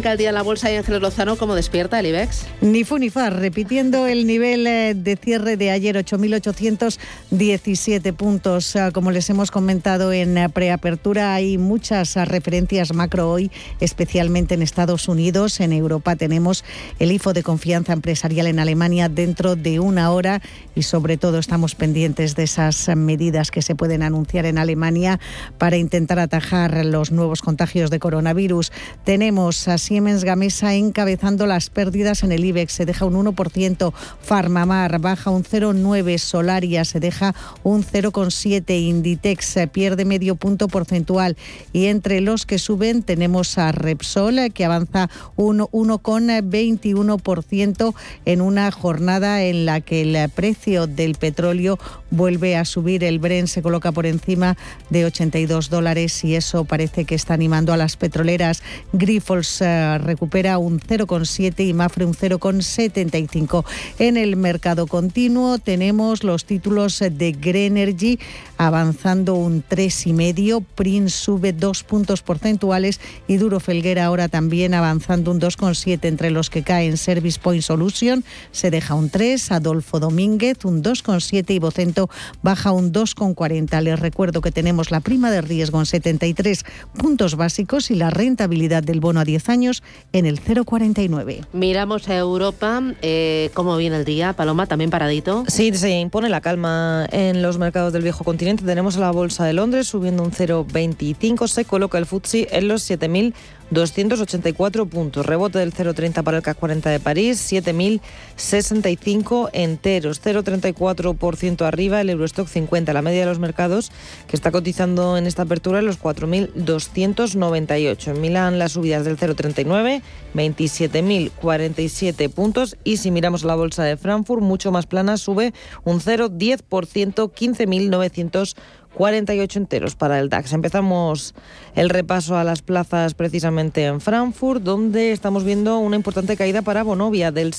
Arranca el día en la bolsa y Ángeles Lozano, ¿cómo despierta el IBEX? Ni fu ni far, repitiendo el nivel eh, de cierre de ayer, 8.817 puntos. Ah, como les hemos comentado en eh, preapertura, hay muchas ah, referencias macro hoy, especialmente en Estados Unidos. En Europa tenemos el IFO de confianza empresarial en Alemania dentro de una hora y sobre todo estamos pendientes de esas medidas que se pueden anunciar en Alemania para intentar atajar los nuevos contagios de coronavirus. Tenemos Siemens Gamesa encabezando las pérdidas en el IBEX, se deja un 1%, Farmamar baja un 0,9%, Solaria se deja un 0,7%, Inditex pierde medio punto porcentual. Y entre los que suben tenemos a Repsol que avanza un 1,21% en una jornada en la que el precio del petróleo vuelve a subir, el Bren se coloca por encima de 82 dólares y eso parece que está animando a las petroleras. Grifols recupera un 0,7 y Mafre un 0,75. En el mercado continuo tenemos los títulos de Greenergy avanzando un 3,5. Prince sube dos puntos porcentuales y Duro Felguera ahora también avanzando un 2,7 entre los que caen Service Point Solution se deja un 3, Adolfo Domínguez un 2,7 y Vocento baja un 2,40. Les recuerdo que tenemos la prima de riesgo en 73 puntos básicos y la rentabilidad del bono a 10 años en el 0,49. Miramos a Europa, eh, ¿cómo viene el día? Paloma, también paradito. Sí, se impone la calma en los mercados del viejo continente. Tenemos a la Bolsa de Londres subiendo un 0,25, se coloca el FTSE en los 7.000 284 puntos. Rebote del 0,30 para el CAC 40 de París, 7.065 enteros, 0,34% arriba el Eurostock 50, la media de los mercados que está cotizando en esta apertura en los 4.298. En Milán las subidas del 0,39, 27.047 puntos y si miramos la bolsa de Frankfurt, mucho más plana, sube un 0,10%, 15.900 48 enteros para el DAX. Empezamos el repaso a las plazas precisamente en Frankfurt, donde estamos viendo una importante caída para Bonovia del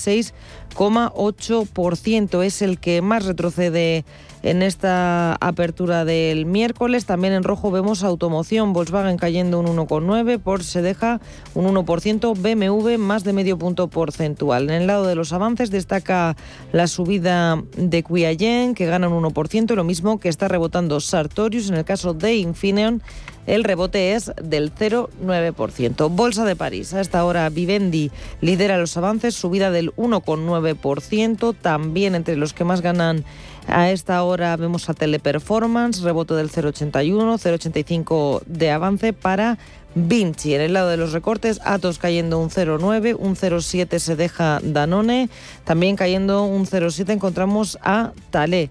6,8%. Es el que más retrocede en esta apertura del miércoles. También en rojo vemos automoción, Volkswagen cayendo un 1,9%, Porsche se deja un 1%, BMW más de medio punto porcentual. En el lado de los avances destaca la subida de Quiayen, que gana un 1%, lo mismo que está rebotando Sartorius. En el caso de Infineon, el rebote es del 0,9%. Bolsa de París. A esta hora Vivendi lidera los avances, subida del 1,9%. También entre los que más ganan a esta hora vemos a Teleperformance, rebote del 0,81, 0,85 de avance para Vinci. En el lado de los recortes, Atos cayendo un 0,9, un 0,7 se deja Danone, también cayendo un 0,7 encontramos a Talé.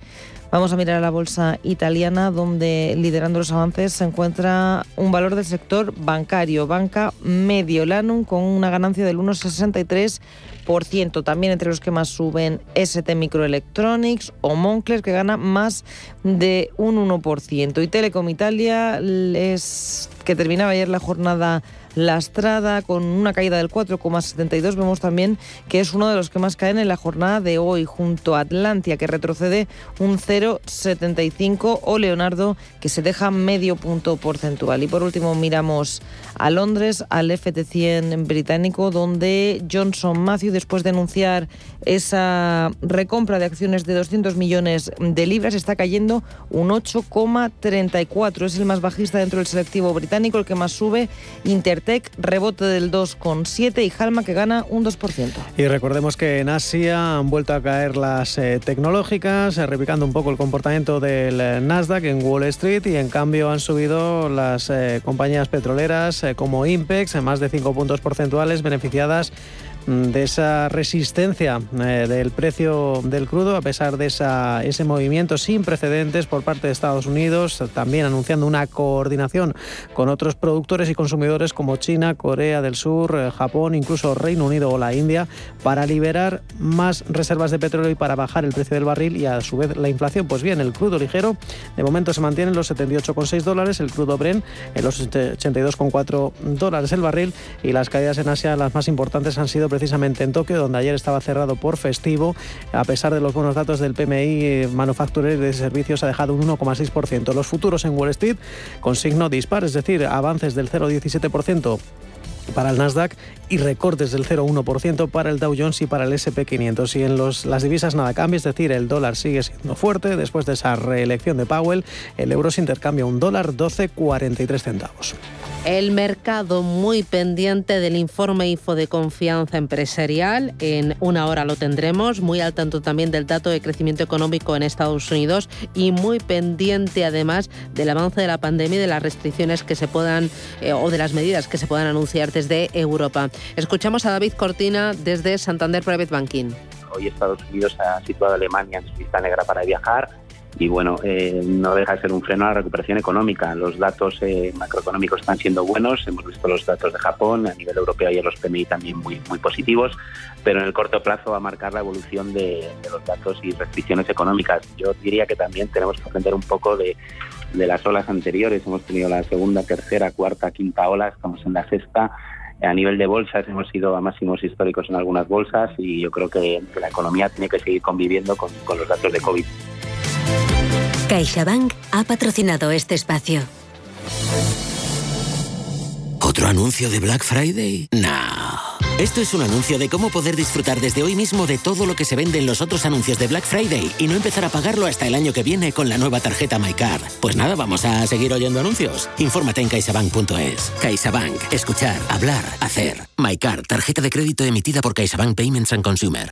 Vamos a mirar a la bolsa italiana, donde liderando los avances se encuentra un valor del sector bancario, Banca Mediolanum, con una ganancia del 1,63%. También entre los que más suben ST Microelectronics o Moncler, que gana más de un 1%. Y Telecom Italia, es que terminaba ayer la jornada lastrada con una caída del 4,72. Vemos también que es uno de los que más caen en la jornada de hoy, junto a Atlantia, que retrocede un 0,75, o Leonardo, que se deja medio punto porcentual. Y por último miramos a Londres, al FT100 británico, donde Johnson Matthew, después de anunciar esa recompra de acciones de 200 millones de libras, está cayendo un 8,34. Es el más bajista dentro del selectivo británico, el que más sube. Inter Tech, rebote del 2,7 y Halma que gana un 2%. Y recordemos que en Asia han vuelto a caer las eh, tecnológicas, eh, replicando un poco el comportamiento del eh, Nasdaq en Wall Street y en cambio han subido las compañías petroleras como Impex en más de 5 puntos porcentuales beneficiadas de esa resistencia eh, del precio del crudo, a pesar de esa, ese movimiento sin precedentes por parte de Estados Unidos, también anunciando una coordinación con otros productores y consumidores como China, Corea del Sur, eh, Japón, incluso Reino Unido o la India, para liberar más reservas de petróleo y para bajar el precio del barril y a su vez la inflación. Pues bien, el crudo ligero de momento se mantiene en los 78,6 dólares, el crudo Bren en los 82,4 dólares el barril y las caídas en Asia las más importantes han sido precisamente en Tokio, donde ayer estaba cerrado por festivo. A pesar de los buenos datos del PMI eh, manufacturero de servicios, ha dejado un 1,6%. Los futuros en Wall Street con signo dispar, es decir, avances del 0,17% para el Nasdaq y recortes del 0,1% para el Dow Jones y para el SP500. Y en los, las divisas nada cambia, es decir, el dólar sigue siendo fuerte. Después de esa reelección de Powell, el euro se intercambia un dólar 12,43 centavos. El mercado muy pendiente del informe IFO de confianza empresarial. En una hora lo tendremos. Muy al tanto también del dato de crecimiento económico en Estados Unidos y muy pendiente además del avance de la pandemia y de las restricciones que se puedan eh, o de las medidas que se puedan anunciar desde Europa. Escuchamos a David Cortina desde Santander Private Banking. Hoy Estados Unidos ha situado a Alemania en su lista negra para viajar y bueno, eh, no deja de ser un freno a la recuperación económica. Los datos eh, macroeconómicos están siendo buenos, hemos visto los datos de Japón, a nivel europeo y los PMI también muy, muy positivos, pero en el corto plazo va a marcar la evolución de, los datos y restricciones económicas. Yo diría que también tenemos que aprender un poco de, las olas anteriores. Hemos tenido la segunda, tercera, cuarta, quinta ola, estamos en la sexta. A nivel de bolsas hemos ido a máximos históricos en algunas bolsas y yo creo que, la economía tiene que seguir conviviendo con, con los datos de COVID. CaixaBank ha patrocinado este espacio. ¿Otro anuncio de Black Friday? No. Esto es un anuncio de cómo poder disfrutar desde hoy mismo de todo lo que se vende en los otros anuncios de Black Friday y no empezar a pagarlo hasta el año que viene con la nueva tarjeta MyCard. Pues nada, vamos a seguir oyendo anuncios. Infórmate en caixabank.es. CaixaBank. Escuchar, hablar, hacer. MyCard, tarjeta de crédito emitida por CaixaBank Payments and Consumer.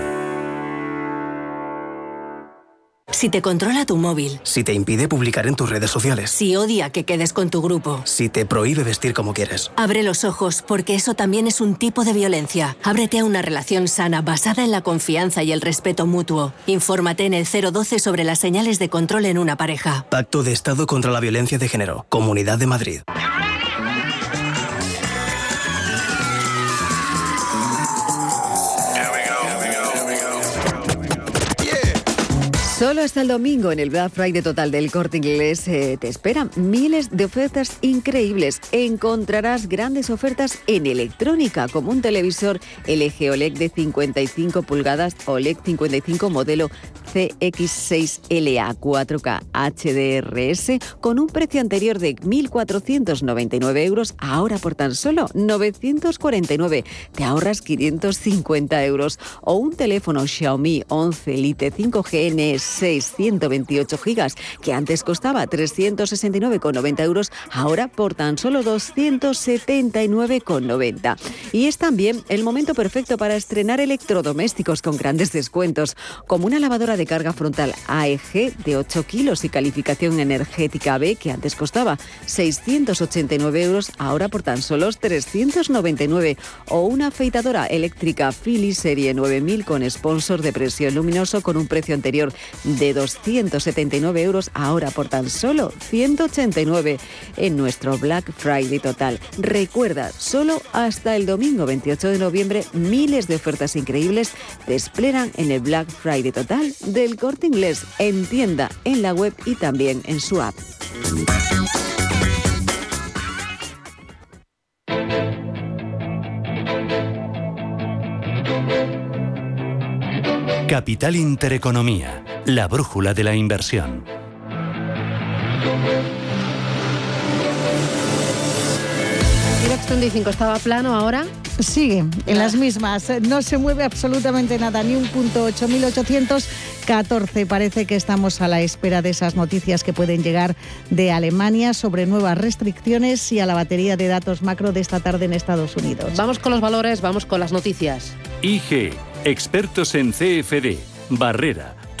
Si te controla tu móvil. Si te impide publicar en tus redes sociales. Si odia que quedes con tu grupo. Si te prohíbe vestir como quieres. Abre los ojos, porque eso también es un tipo de violencia. Ábrete a una relación sana basada en la confianza y el respeto mutuo. Infórmate en el 012 sobre las señales de control en una pareja. Pacto de Estado contra la Violencia de Género. Comunidad de Madrid. Hasta el domingo en el Black Friday total del Corte Inglés eh, te esperan miles de ofertas increíbles. Encontrarás grandes ofertas en electrónica, como un televisor LG OLED de 55 pulgadas OLED 55 modelo CX6LA 4K HDRS con un precio anterior de 1.499 euros, ahora por tan solo 949. Te ahorras 550 euros. O un teléfono Xiaomi 11 Lite 5G NS 628 gigas, que antes costaba 369,90 euros, ahora por tan solo 279,90. Y es también el momento perfecto para estrenar electrodomésticos con grandes descuentos, como una lavadora de carga frontal AEG de 8 kilos y calificación energética B, que antes costaba 689 euros, ahora por tan solo 399. O una afeitadora eléctrica Philips Serie 9000 con sponsor de presión luminoso con un precio anterior de 279 euros, ahora por tan solo 189 en nuestro Black Friday total. Recuerda, solo hasta el domingo 28 de noviembre, miles de ofertas increíbles te esperan en el Black Friday total del corte inglés, en tienda, en la web y también en su app. Capital Intereconomía la brújula de la inversión. IBEX 35 estaba plano ahora. Sigue en las mismas. No se mueve absolutamente nada, ni un punto 8.800 14. Parece que estamos a la espera de esas noticias que pueden llegar de Alemania sobre nuevas restricciones y a la batería de datos macro de esta tarde en Estados Unidos. Vamos con los valores, vamos con las noticias. IG, expertos en CFD, Barrera,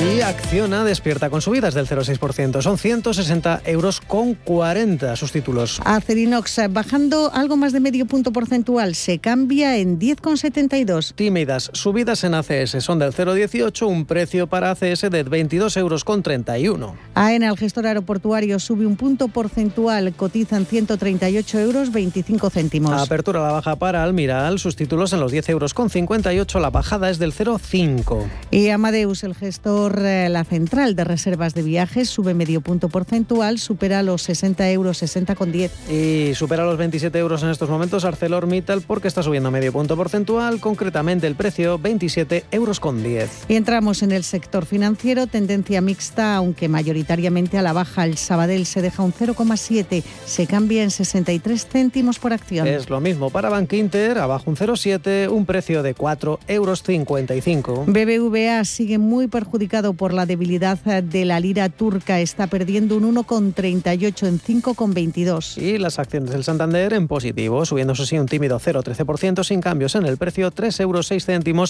Y Acciona despierta con subidas del 0,6%. Son 160 euros con 40 sus títulos. Acerinox bajando algo más de medio punto porcentual. Se cambia en 10,72. Tímidas subidas en ACS son del 0,18, un precio para ACS de 22 euros con 31. AENA, el gestor aeroportuario, sube un punto porcentual. Cotizan 138 euros 25 céntimos. Apertura a la baja para Almiral. Sus títulos en los 10 euros con 58. La bajada es del 0,5. Y Amadeus, el gestor la central de reservas de viajes sube medio punto porcentual, supera los 60 euros, 60 con 10. Y supera los 27 euros en estos momentos ArcelorMittal porque está subiendo medio punto porcentual, concretamente el precio 27 euros con 10. Y entramos en el sector financiero, tendencia mixta, aunque mayoritariamente a la baja. El Sabadell se deja un 0,7, se cambia en 63 céntimos por acción. Es lo mismo para Bank Inter, abajo un 0,7, un precio de 4 euros 55. BBVA sigue muy perjudicado por la debilidad de la lira turca. Está perdiendo un 1,38 en 5,22. Y las acciones del Santander en positivo, subiéndose así un tímido 0,13% sin cambios en el precio, 3,06 euros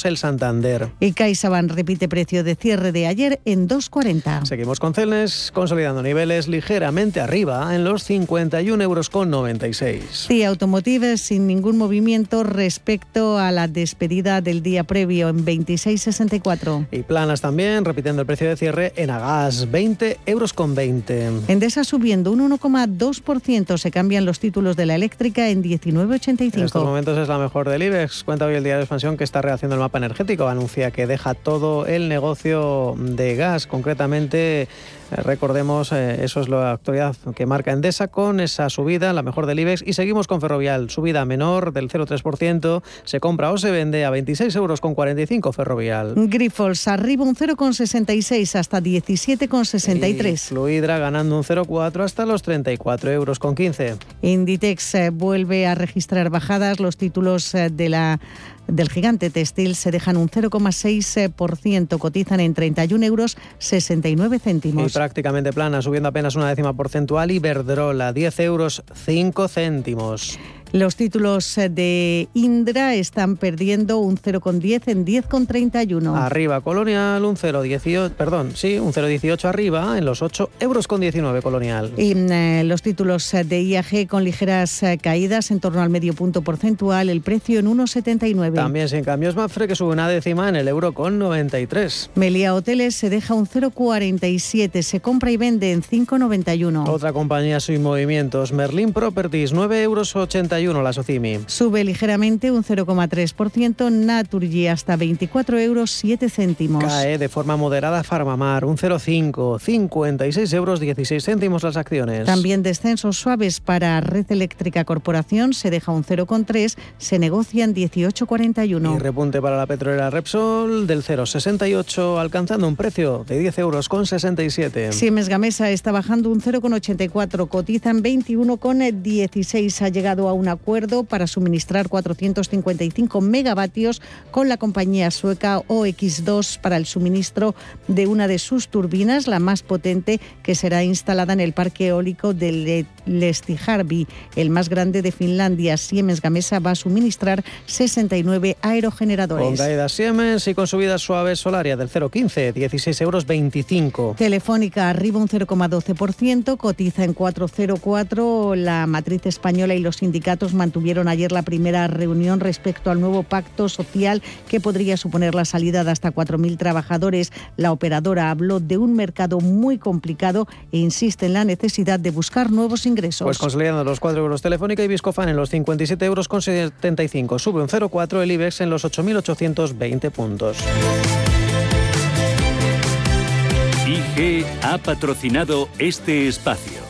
el Santander. Y CaixaBank repite precio de cierre de ayer en 2,40. Seguimos con Celnes, consolidando niveles ligeramente arriba en los 51 euros con 96. Sí, Automotive sin ningún movimiento respecto a la despedida del día previo en 26,64. Y planas también, repitiendo el precio de cierre en Agas, 20 euros con 20. Endesa subiendo un 1,2%. Se cambian los títulos de la eléctrica en 19,85. En estos momentos es la mejor del IBEX. Cuenta hoy el día de expansión que está rehaciendo el mapa energético. Anuncia que deja todo el negocio de gas, concretamente Recordemos, eh, eso es la actualidad que marca Endesa con esa subida, la mejor del IBEX. Y seguimos con Ferrovial, subida menor del 0,3%. Se compra o se vende a 26 euros con 45 Ferrovial. Grifols arriba un 0,66 hasta 17,63. Fluidra ganando un 0,4 hasta los 34 euros con 15. Inditex eh, vuelve a registrar bajadas. Los títulos eh, de la del gigante textil se dejan un 0,6%, cotizan en 31 euros 69 céntimos. Y prácticamente plana, subiendo apenas una décima porcentual. Iberdrola, 10 euros 5 céntimos. Los títulos de Indra están perdiendo un 0,10 en 10,31. Arriba Colonial, un 0,18, perdón, sí, un 0,18 arriba en los 8 euros con 19 Colonial. Y eh, los títulos de IAG con ligeras eh, caídas en torno al medio punto porcentual, el precio en 1,79. También sin cambios Mafre que sube una décima en el euro con 93. Melia Hoteles se deja un 0,47, se compra y vende en 5,91. Otra compañía sin movimientos, Merlin Properties, 9 euros 81 la Socimi. Sube ligeramente un 0,3%, Naturgy hasta 24 euros 7 céntimos. Cae de forma moderada Farmamar, un 0,5, 56 euros 16 céntimos las acciones. También descensos suaves para Red Eléctrica Corporación, se deja un 0,3, se negocian 18,41. Y repunte para la petrolera Repsol del 0,68, alcanzando un precio de 10 euros con 67. Siemens Gamesa está bajando un 0,84, cotizan 21,16, ha llegado a una acuerdo para suministrar 455 megavatios con la compañía sueca OX2 para el suministro de una de sus turbinas, la más potente que será instalada en el parque eólico de Lestijarvi, el más grande de Finlandia. Siemens Gamesa va a suministrar 69 aerogeneradores. Con caídas Siemens y con subidas suaves Solaria del 0,15, 16 euros 25. Telefónica arriba un 0,12%, cotiza en 404 la matriz española y los sindicatos mantuvieron ayer la primera reunión respecto al nuevo pacto social que podría suponer la salida de hasta 4.000 trabajadores. La operadora habló de un mercado muy complicado e insiste en la necesidad de buscar nuevos ingresos. Pues consolidando los 4 euros Telefónica y Viscofan en los 57 euros con 75. Sube un 0,4 el IBEX en los 8.820 puntos. IG ha patrocinado este espacio.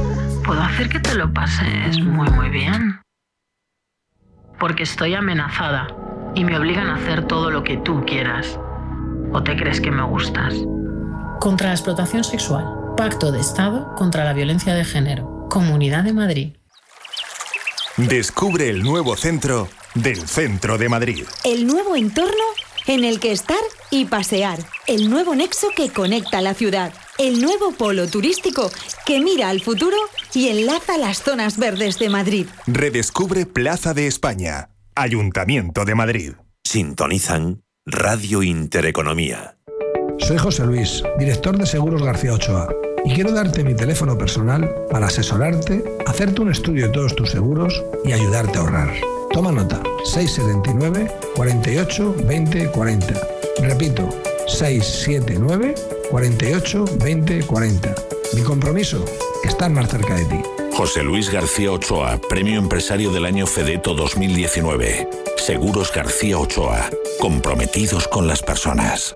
Puedo hacer que te lo pases muy muy bien. Porque estoy amenazada y me obligan a hacer todo lo que tú quieras. ¿O te crees que me gustas? Contra la explotación sexual. Pacto de Estado contra la violencia de género. Comunidad de Madrid. Descubre el nuevo centro del Centro de Madrid. El nuevo entorno en el que estar y pasear. El nuevo nexo que conecta la ciudad. El nuevo polo turístico que mira al futuro y enlaza las zonas verdes de Madrid. Redescubre Plaza de España. Ayuntamiento de Madrid. Sintonizan Radio Intereconomía. Soy José Luis, director de Seguros García Ochoa, y quiero darte mi teléfono personal para asesorarte, hacerte un estudio de todos tus seguros y ayudarte a ahorrar. Toma nota, 679 48 20 40. Repito, 679 48 20 40. Mi compromiso, estar más cerca de ti. José Luis García Ochoa, Premio Empresario del Año Fedeto 2019. Seguros García Ochoa, comprometidos con las personas.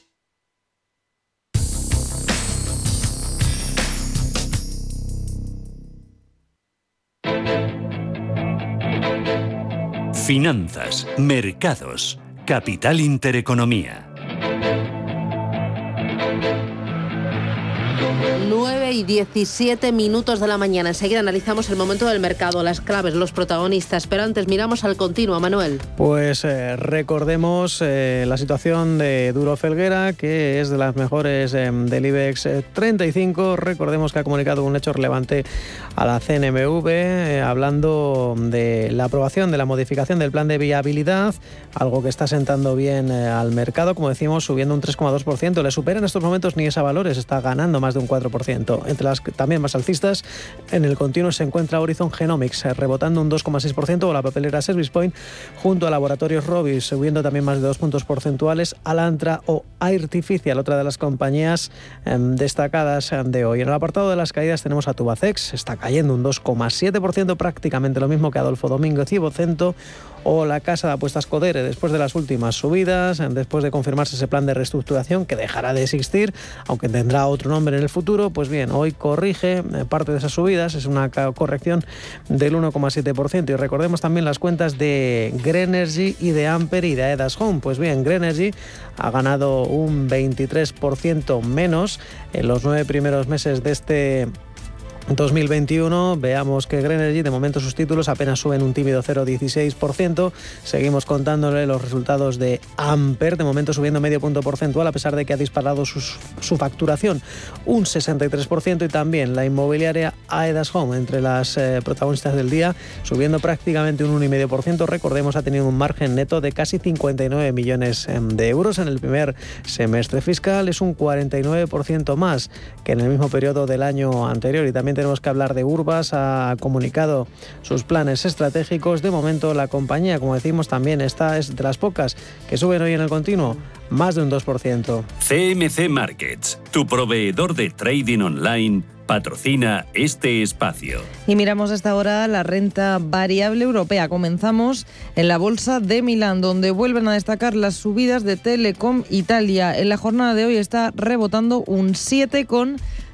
Finanzas, mercados, capital intereconomía. 9 y 17 minutos de la mañana. Enseguida analizamos el momento del mercado, las claves, los protagonistas. Pero antes miramos al continuo, Manuel. Pues eh, recordemos eh, la situación de Duro Felguera, que es de las mejores eh, del IBEX 35. Recordemos que ha comunicado un hecho relevante a la CNMV, hablando de la aprobación de la modificación del plan de viabilidad, algo que está sentando bien al mercado, como decimos, subiendo un 3,2%. Le supera en estos momentos ni esa valores, está ganando más de un 4%. Entre las también más alcistas, en el continuo se encuentra Horizon Genomics, eh, rebotando un 2,6%, o la papelera Service Point, junto a Laboratorios Robis, subiendo también más de dos puntos porcentuales, Alantra o Artificial, otra de las compañías em, destacadas em, de hoy. En el apartado de las caídas tenemos a Tubacex, está cayendo un 2,7%, prácticamente lo mismo que Adolfo Domínguez y Vocento, o la Casa de Apuestas Codere, después de las últimas subidas, después de confirmarse ese plan de reestructuración que dejará de existir, aunque tendrá otro nombre en el futuro, pues bien, hoy corrige eh, parte de esas subidas, es una corrección del 1,7%. Y recordemos también las cuentas de Grenergy y de Amper y de Aedas Home. Pues bien, Grenergy ha ganado un 23% menos en los nueve primeros meses de este 2021, veamos que Grenergy, de momento sus títulos apenas suben un tímido 0,16%. Seguimos contándole los resultados de Amper, de momento subiendo medio punto porcentual a pesar de que ha disparado su facturación un 63% y también la inmobiliaria Aedas Home entre las eh, protagonistas del día, subiendo prácticamente un 1,5%. Recordemos, ha tenido un margen neto de casi 59 millones em, de euros en el primer semestre fiscal, es un 49% más que en el mismo periodo del año anterior y también tenemos que hablar de Urbas, ha comunicado sus planes estratégicos. De momento la compañía, como decimos, también está es de las pocas que suben hoy en el continuo más de un 2%. CMC Markets, tu proveedor de trading online patrocina este espacio. Y miramos hasta ahora la renta variable europea. Comenzamos en la bolsa de Milán, donde vuelven a destacar las subidas de Telecom Italia. En la jornada de hoy está rebotando un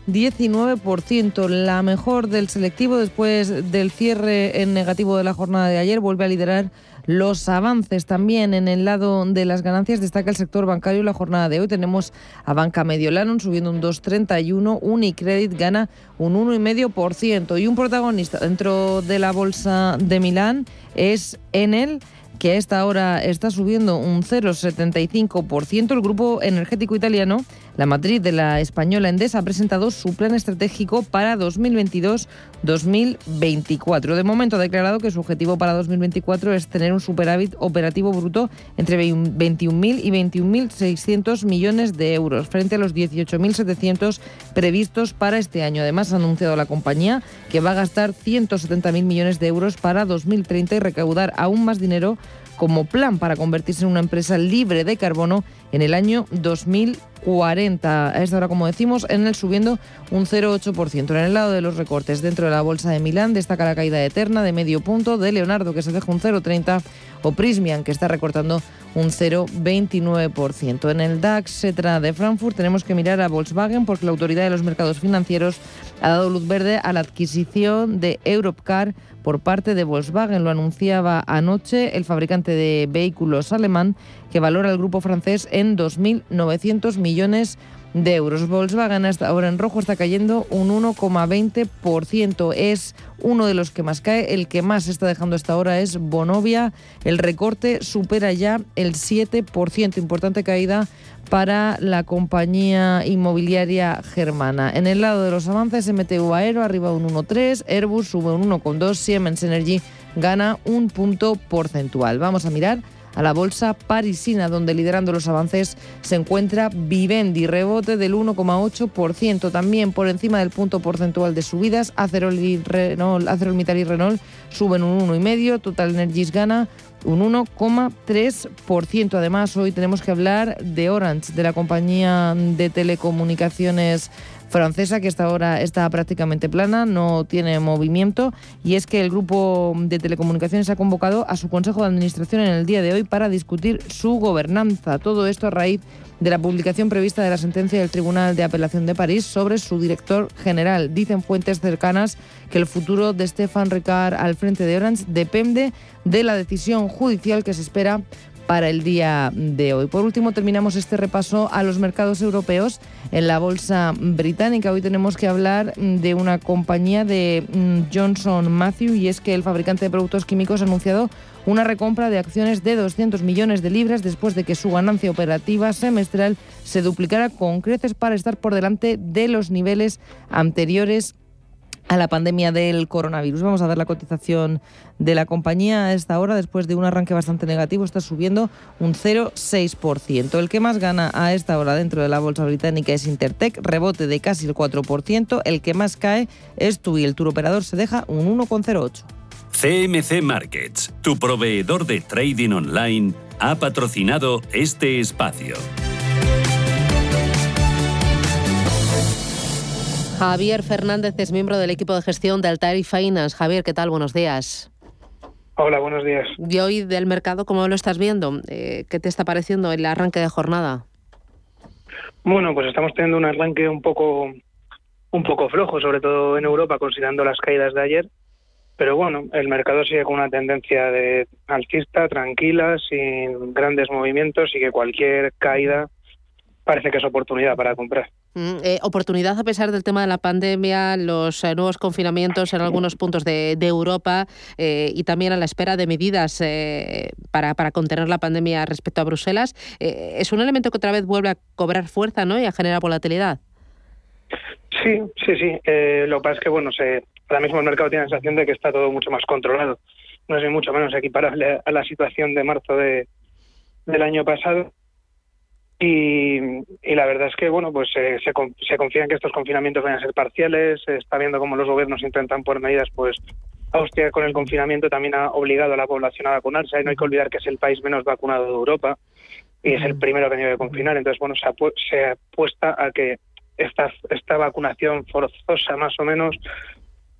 7,19%, la mejor del selectivo después del cierre en negativo de la jornada de ayer. Vuelve a liderar los avances. También en el lado de las ganancias destaca el sector bancario. La jornada de hoy tenemos a Banca Mediolanum subiendo un 2,31, Unicredit gana un 1,5% y un protagonista dentro de la bolsa de Milán es Enel que a esta hora está subiendo un 0,75%. El grupo energético italiano, la matriz de la española Endesa, ha presentado su plan estratégico para 2022-2024. De momento ha declarado que su objetivo para 2024 es tener un superávit operativo bruto entre 21.000 y 21.600 millones de euros, frente a los 18.700 previstos para este año. Además, ha anunciado la compañía que va a gastar 170.000 millones de euros para 2030 y recaudar aún más dinero como plan para convertirse en una empresa libre de carbono en el año 2040. A esta hora, como decimos, en el subiendo un 0,8%. En el lado de los recortes dentro de la bolsa de Milán destaca la caída eterna de medio punto de Leonardo, que se deja un 0,30, o Prismian, que está recortando un 0,29%. En el DAX de Frankfurt tenemos que mirar a Volkswagen porque la autoridad de los mercados financieros ha dado luz verde a la adquisición de Europcar por parte de Volkswagen. Lo anunciaba anoche el fabricante de vehículos alemán que valora el grupo francés en 2.900 millones de euros. Volkswagen hasta ahora en rojo está cayendo un 1,20%. Es uno de los que más cae. El que más está dejando hasta ahora es Bonovia. El recorte supera ya el 7%. Importante caída para la compañía inmobiliaria germana. En el lado de los avances, MTU Aero arriba un 1,3, Airbus sube un 1,2, Siemens Energy gana un punto porcentual. Vamos a mirar a la bolsa parisina, donde liderando los avances se encuentra Vivendi, rebote del 1,8%, también por encima del punto porcentual de subidas. Acerol, y Renault, Acerol y Renault suben un 1,5%, Total Energies gana un 1,3%. Además, hoy tenemos que hablar de Orange, de la compañía de telecomunicaciones francesa que hasta ahora está prácticamente plana, no tiene movimiento y es que el grupo de telecomunicaciones ha convocado a su Consejo de Administración en el día de hoy para discutir su gobernanza. Todo esto a raíz de la publicación prevista de la sentencia del Tribunal de Apelación de París sobre su director general. Dicen fuentes cercanas que el futuro de Stéphane Ricard al frente de Orange depende de la decisión judicial que se espera para el día de hoy. Por último, terminamos este repaso a los mercados europeos en la bolsa británica. Hoy tenemos que hablar de una compañía de mm, Johnson Matthew y es que el fabricante de productos químicos ha anunciado una recompra de acciones de 200 millones de libras después de que su ganancia operativa semestral se duplicara con creces para estar por delante de los niveles anteriores a la pandemia del coronavirus. Vamos a ver la cotización de la compañía a esta hora, después de un arranque bastante negativo, está subiendo un 0,6%. El que más gana a esta hora dentro de la bolsa británica es Intertech, rebote de casi el 4%. El que más cae es TUI, el tour operador se deja un 1,08%. CMC Markets, tu proveedor de trading online, ha patrocinado este espacio. Javier Fernández es miembro del equipo de gestión de Altari Finance. Javier, ¿qué tal? Buenos días. Hola, buenos días. Y hoy del mercado, ¿cómo lo estás viendo? Eh, ¿Qué te está pareciendo el arranque de jornada? Bueno, pues estamos teniendo un arranque un poco un poco flojo, sobre todo en Europa, considerando las caídas de ayer. Pero bueno, el mercado sigue con una tendencia de alcista, tranquila, sin grandes movimientos y que cualquier caída parece que es oportunidad para comprar. Mm, eh, oportunidad a pesar del tema de la pandemia, los eh, nuevos confinamientos en algunos puntos de, Europa eh, y también a la espera de medidas para, para, contener la pandemia respecto a Bruselas. es un elemento que otra vez vuelve a cobrar fuerza ¿no? y a generar volatilidad. Sí, sí, sí. lo que pasa es que bueno, se, ahora mismo el mercado tiene la sensación de que está todo mucho más controlado. No es mucho menos equiparable a la situación de marzo de, del año pasado y, la verdad es que bueno pues se, se, confía en que estos confinamientos vayan a ser parciales. Se está viendo cómo los gobiernos intentan poner medidas pues Austria con el confinamiento también ha obligado a la población a vacunarse. Y no hay que olvidar que es el país menos vacunado de Europa y es el primero que tiene que confinar. Entonces bueno se, se apuesta a que esta, esta vacunación forzosa más o menos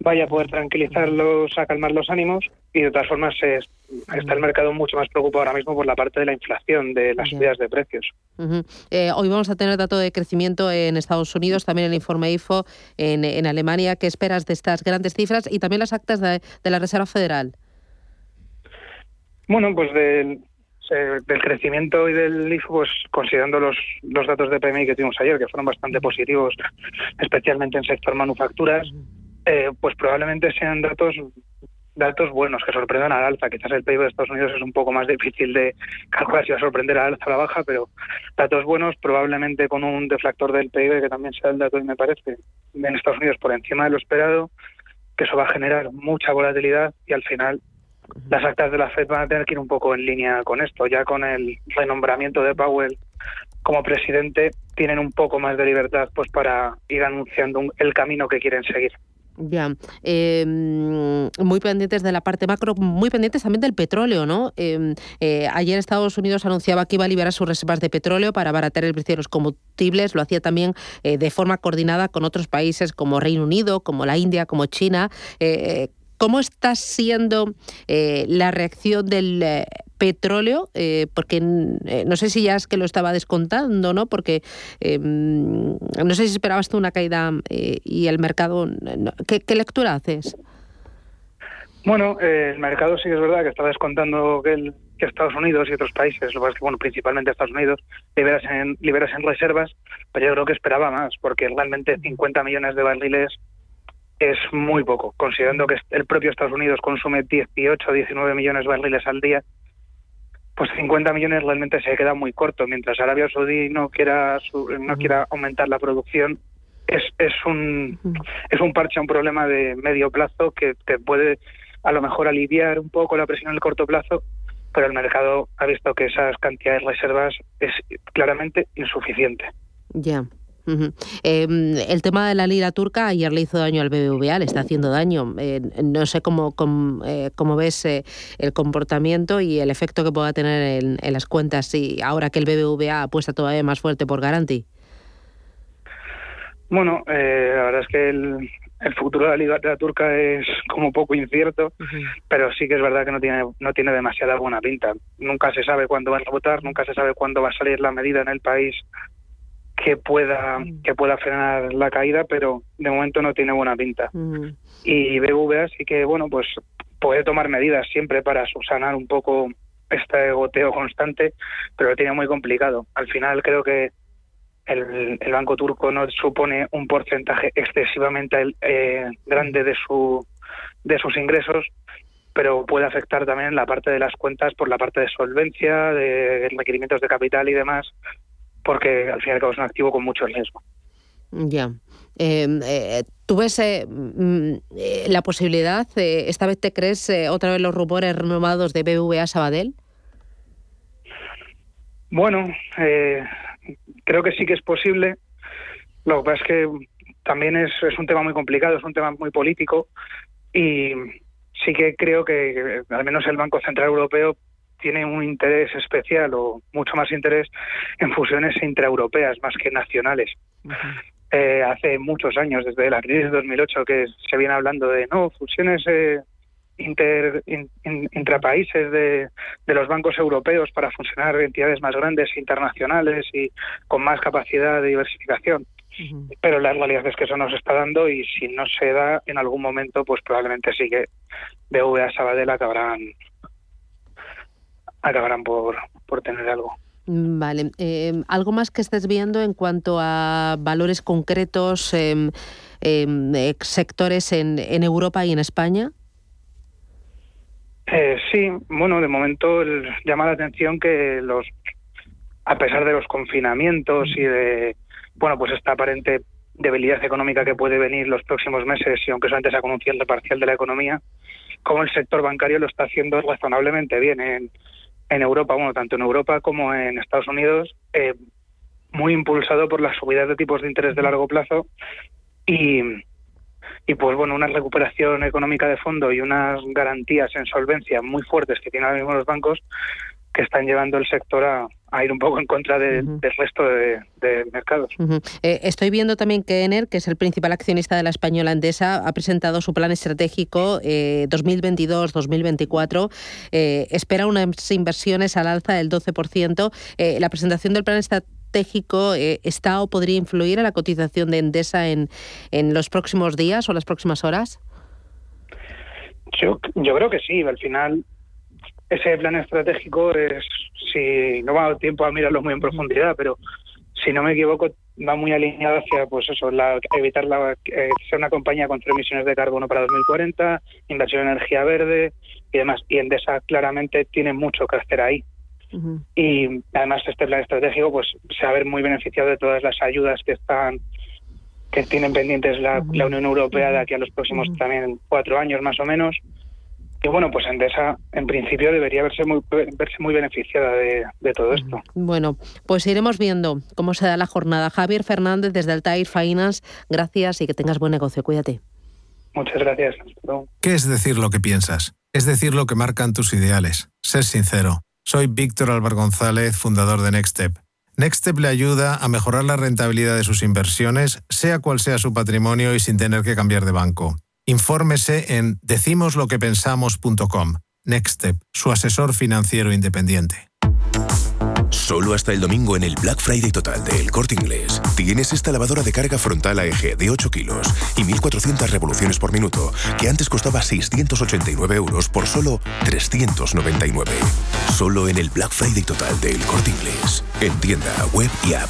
vaya a poder tranquilizarlos, a calmar los ánimos y de todas formas está el mercado mucho más preocupado ahora mismo por la parte de la inflación, de las subidas de precios. Eh, hoy vamos a tener dato de crecimiento en Estados Unidos, también el informe IFO en, en Alemania. ¿Qué esperas de estas grandes cifras y también las actas de, de la Reserva Federal? Bueno, pues del, del crecimiento y del IFO, pues considerando los, los datos de PMI que tuvimos ayer, que fueron bastante positivos, especialmente en sector manufacturas, eh, pues probablemente sean datos datos buenos que sorprendan al alza. Quizás el PIB de Estados Unidos es un poco más difícil de calcular si va a sorprender al alza o a la baja, pero datos buenos, probablemente con un deflactor del PIB que también sea el dato, y me parece, en Estados Unidos por encima de lo esperado, que eso va a generar mucha volatilidad y al final las actas de la Fed van a tener que ir un poco en línea con esto. Ya con el renombramiento de Powell como presidente tienen un poco más de libertad pues para ir anunciando el camino que quieren seguir. Ya, em, muy pendientes de la parte macro, muy pendientes también del petróleo, ¿no? Em, eh, ayer Estados Unidos anunciaba que iba a liberar sus reservas de petróleo para abaratar el precio de los combustibles, lo hacía también eh, de forma coordinada con otros países como Reino Unido, como la India, como China. Eh, ¿Cómo está siendo eh, la reacción del eh, petróleo? Eh, porque no sé si ya es que lo estaba descontando, ¿no? Porque no sé si esperabas tú una caída y el mercado... ¿Qué, lectura haces? Bueno, el mercado sí que es verdad que está descontando que, el, que Estados Unidos y otros países, lo que bueno, principalmente Estados Unidos, liberasen, liberasen reservas, pero yo creo que esperaba más, porque realmente 50 millones de barriles es muy poco, considerando que el propio Estados Unidos consume 18 o 19 millones de barriles al día, pues 50 millones realmente se queda muy corto. Mientras Arabia Saudí no quiera no quiera aumentar la producción, es, es un es un parche, un problema de medio plazo que te puede a lo mejor aliviar un poco la presión en el corto plazo, pero el mercado ha visto que esas cantidades de reservas es claramente insuficiente. Ya. Em, el tema de la lira turca ayer le hizo daño al BBVA, le está haciendo daño. Eh, no sé cómo, eh, cómo, ves eh, el comportamiento y el efecto que pueda tener en, las cuentas y ahora que el BBVA apuesta todavía más fuerte por Garanti. Bueno, la verdad es que el, futuro de la liga turca es como poco incierto, pero sí que es verdad que no tiene no tiene demasiada buena pinta. Nunca se sabe cuándo va a rebotar, nunca se sabe cuándo va a salir la medida en el país que pueda mm. que pueda frenar la caída, pero de momento no tiene buena pinta. Mm. Y BVA sí que bueno, pues puede tomar medidas siempre para subsanar un poco este goteo constante, pero lo tiene muy complicado. Al final creo que el, banco turco no supone un porcentaje excesivamente eh, grande de su de sus ingresos, pero puede afectar también la parte de las cuentas por la parte de solvencia, de requerimientos de capital y demás, porque al fin y al cabo es un activo con mucho riesgo. Ya. Em, eh, ¿Tú ves eh, mm, eh, la posibilidad, esta vez te crees otra vez los rumores renovados de BVA Sabadell? Bueno, creo que sí que es posible. Lo que pasa es que también es, es un tema muy complicado, es un tema muy político y sí que creo que al menos el Banco Central Europeo tiene un interés especial o mucho más interés en fusiones intraeuropeas más que nacionales. Eh, hace muchos años, desde la crisis de 2008, que se viene hablando de no fusiones eh, inter, intrapaíses de, de, los bancos europeos para funcionar entidades más grandes internacionales y con más capacidad de diversificación. Pero la realidad es que eso no se está dando y si no se da en algún momento, pues probablemente sí que BVA Sabadell acabarán acabarán por, por tener algo. Vale. Eh, ¿Algo más que estés viendo en cuanto a valores concretos, eh, sectores en, en, Europa y en España? Eh, sí, bueno, de momento llama la atención que los, a pesar de los confinamientos y de, bueno, pues esta aparente debilidad económica que puede venir los próximos meses y aunque solamente sea con un cierre parcial de la economía, como el sector bancario lo está haciendo razonablemente bien en en Europa, bueno, tanto en Europa como en Estados Unidos, eh, muy impulsado por las subidas de tipos de interés de largo plazo y, y pues bueno, una recuperación económica de fondo y unas garantías en solvencia muy fuertes que tienen ahora mismo los bancos que están llevando el sector a, ir un poco en contra del resto de, mercados. Eh, estoy viendo también que Ener, que es el principal accionista de la española Endesa, ha presentado su plan estratégico 2022-2024. Eh, espera unas inversiones al alza del 12%. la presentación del plan estratégico está o podría influir en la cotización de Endesa en, en los próximos días o las próximas horas? Yo, yo creo que sí. Al final ese plan estratégico es, si no me ha dado tiempo a mirarlo muy en profundidad, pero si no me equivoco, va muy alineado hacia pues eso, la, evitar la, eh, ser una compañía con emisiones de carbono para 2040, inversión en energía verde y demás. Y Endesa claramente tiene mucho que hacer ahí. Y además este plan estratégico pues se va a ver muy beneficiado de todas las ayudas que están que tienen pendientes la, la Unión Europea de aquí a los próximos también cuatro años más o menos y bueno, pues Endesa en principio debería verse muy, verse muy beneficiada de, todo esto. Bueno, pues iremos viendo cómo se da la jornada. Javier Fernández desde Altair Finance, gracias y que tengas buen negocio. Cuídate. Muchas gracias. ¿Qué es decir lo que piensas? Es decir lo que marcan tus ideales. Ser sincero. Soy Víctor Álvaro González, fundador de Nextstep. Nextstep le ayuda a mejorar la rentabilidad de sus inversiones, sea cual sea su patrimonio y sin tener que cambiar de banco. Infórmese en decimosloquepensamos.com. Nextstep, su asesor financiero independiente. Solo hasta el domingo en el Black Friday total de El Corte Inglés tienes esta lavadora de carga frontal AEG de 8 kilos y 1.400 revoluciones por minuto que antes costaba 689 euros por solo 399. Solo en el Black Friday total de El Corte Inglés. En tienda, web y app.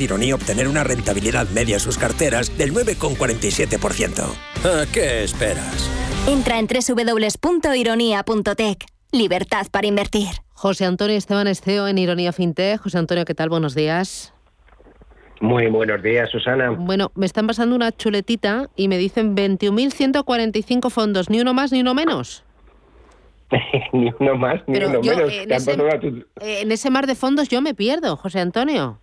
Ironía obtener una rentabilidad media en sus carteras del 9,47%. ¿A qué esperas? Entra en www.ironía.tech. Libertad para invertir. José Antonio Esteban Esteo en Ironía FinTech. José Antonio, ¿qué tal? Buenos días. Muy buenos días, Susana. Bueno, me están pasando una chuletita y me dicen 21.145 fondos, ni uno más ni uno menos. ni uno más ni uno menos. En ese, en ese mar de fondos yo me pierdo, José Antonio.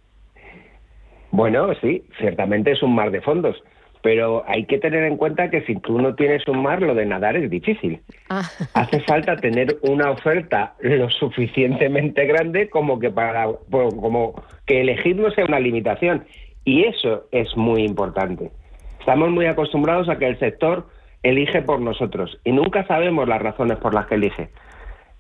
Bueno, sí, ciertamente es un mar de fondos, pero hay que tener en cuenta que si tú no tienes un mar, lo de nadar es difícil. Ah. Hace falta tener una oferta lo suficientemente grande como que para como que elegir no sea una limitación y eso es muy importante. Estamos muy acostumbrados a que el sector elige por nosotros y nunca sabemos las razones por las que elige.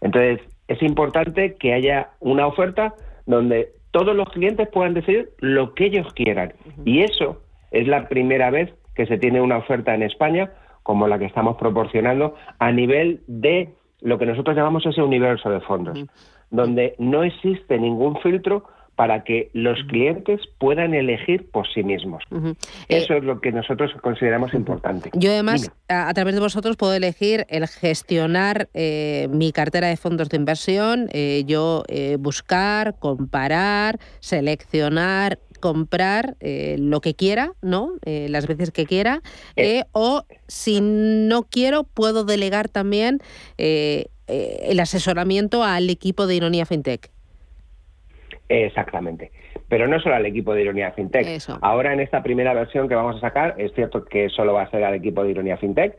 Entonces, es importante que haya una oferta donde todos los clientes puedan decidir lo que ellos quieran. Y eso es la primera vez que se tiene una oferta en España como la que estamos proporcionando a nivel de lo que nosotros llamamos ese universo de fondos, donde no existe ningún filtro para que los clientes puedan elegir por sí mismos. Eso Eh, es lo que nosotros consideramos importante. Yo además, a, a través de vosotros, puedo elegir el gestionar eh, mi cartera de fondos de inversión, eh, yo eh, buscar, comparar, seleccionar, comprar eh, lo que quiera, ¿no? Las veces que quiera. o si no quiero, puedo delegar también el asesoramiento al equipo de Ironía FinTech. Exactamente. Pero no solo al equipo de Ironía FinTech. Ahora en esta primera versión que vamos a sacar, es cierto que solo va a ser al equipo de Ironía FinTech,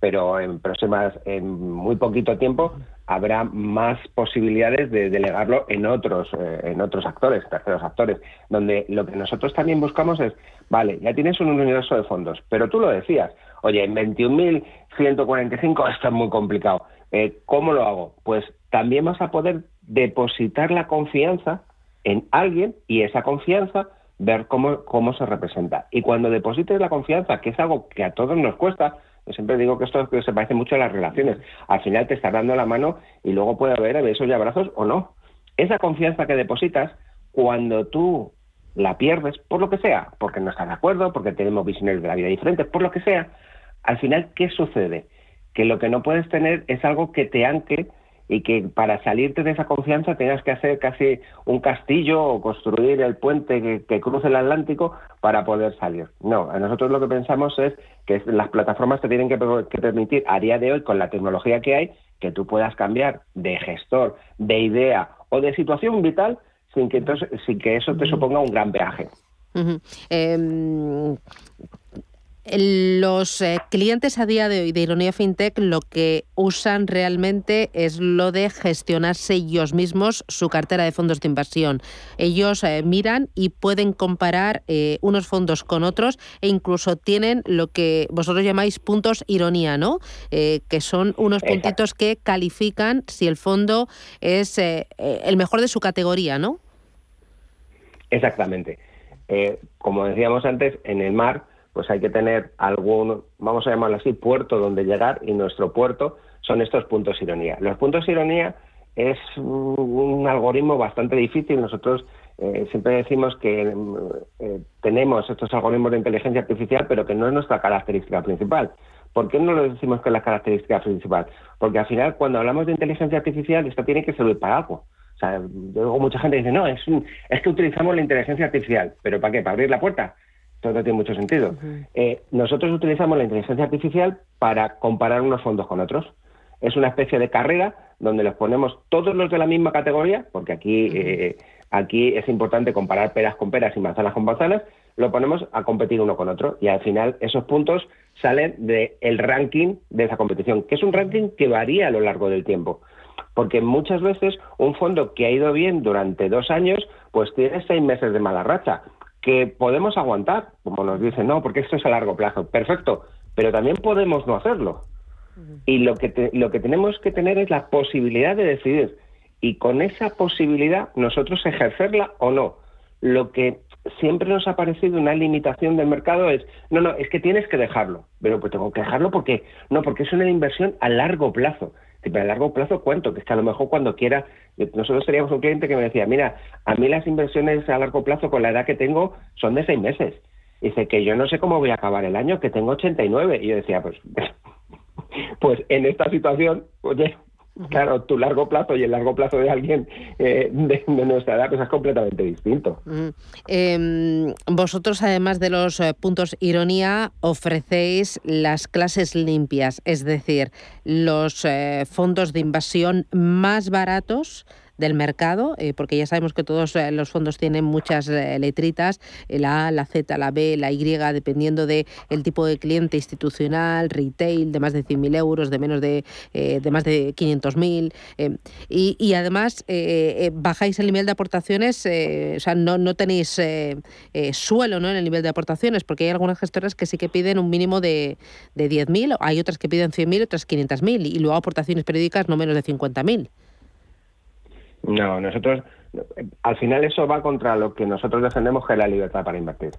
pero en próximas, en muy poquito tiempo, habrá más posibilidades de delegarlo en otros, eh, en otros actores, terceros actores, donde lo que nosotros también buscamos es, vale, ya tienes un universo de fondos, pero tú lo decías, oye, en 21.145 esto es muy complicado. Eh, ¿Cómo lo hago? Pues también vas a poder depositar la confianza en alguien y esa confianza ver cómo, cómo se representa. Y cuando deposites la confianza, que es algo que a todos nos cuesta, yo siempre digo que esto se parece mucho a las relaciones. Al final te estás dando la mano y luego puede haber besos y abrazos o no. Esa confianza que depositas, cuando tú la pierdes, por lo que sea, porque no estás de acuerdo, porque tenemos visiones de la vida diferentes, por lo que sea, al final, ¿qué sucede? Que lo que no puedes tener es algo que te ancle y que para salirte de esa confianza tengas que hacer casi un castillo o construir el puente que, que cruce el Atlántico para poder salir. No, a nosotros lo que pensamos es que las plataformas te tienen que, que permitir a día de hoy, con la tecnología que hay, que tú puedas cambiar de gestor, de idea o de situación vital sin que, entonces, sin que eso te suponga un gran. Ujú. Em, los eh, clientes a día de hoy de Ironía FinTech lo que usan realmente es lo de gestionarse ellos mismos su cartera de fondos de inversión. Ellos eh, miran y pueden comparar eh, unos fondos con otros e incluso tienen lo que vosotros llamáis puntos ironía, ¿no? Que son unos Exacto. puntitos que califican si el fondo es el mejor de su categoría, ¿no? Exactamente. Como decíamos antes, en el mar, pues hay que tener algún, vamos a llamarlo así, puerto donde llegar y nuestro puerto son estos puntos ironía. Los puntos ironía es un, algoritmo bastante difícil. Nosotros eh, siempre decimos que eh, tenemos estos algoritmos de inteligencia artificial, pero que no es nuestra característica principal. ¿Por qué no lo decimos que es la característica principal? Porque al final, cuando hablamos de inteligencia artificial, esto tiene que servir para algo. O sea, yo oigo mucha gente dice, no, es, un- es que utilizamos la inteligencia artificial. ¿Pero para qué? ¿Para abrir la puerta? Esto no tiene mucho sentido. Eh, nosotros utilizamos la inteligencia artificial para comparar unos fondos con otros. Es una especie de carrera donde los ponemos todos los de la misma categoría, porque aquí, eh, aquí es importante comparar peras con peras y manzanas con manzanas, lo ponemos a competir uno con otro y al final esos puntos salen del ranking de esa competición, que es un ranking que varía a lo largo del tiempo. Porque muchas veces un fondo que ha ido bien durante dos años, pues tiene seis meses de mala racha, que podemos aguantar, como nos dicen, no, porque esto es a largo plazo. Perfecto, pero también podemos no hacerlo. Y lo que, te- lo que tenemos que tener es la posibilidad de decidir. Y con esa posibilidad nosotros ejercerla o no. Lo que siempre nos ha parecido una limitación del mercado es, no, no, es que tienes que dejarlo. Pero pues tengo que dejarlo porque, no, porque es una inversión a largo plazo. Pero a largo plazo, ¿cuánto? Que es que a lo mejor cuando quiera, nosotros teníamos un cliente que me decía, mira, a mí las inversiones a largo plazo con la edad que tengo son de seis meses. Dice que yo no sé cómo voy a acabar el año, que tengo 89. Y yo decía, pues, pues en esta situación, oye, claro, tu largo plazo y el largo plazo de alguien eh, de, de nuestra edad pues es completamente distinto. Mm. Eh, vosotros, además de los eh, puntos ironía, ofrecéis las clases limpias, es decir, los eh, fondos de inversión más baratos del mercado, eh, porque ya sabemos que todos eh, los fondos tienen muchas eh, letritas, la A, la Z, la B, la Y, dependiendo del el tipo de cliente institucional, retail, de más de 100.000 euros, de menos de, eh, de más de 500.000. eh, y, y además bajáis el nivel de aportaciones, o sea, no, no tenéis suelo ¿no? en el nivel de aportaciones, porque hay algunas gestoras que sí que piden un mínimo de, de 10.000, hay otras que piden 100.000, otras 500.000, y luego aportaciones periódicas no menos de 50.000. No, nosotros, al final eso va contra lo que nosotros defendemos que es la libertad para invertir.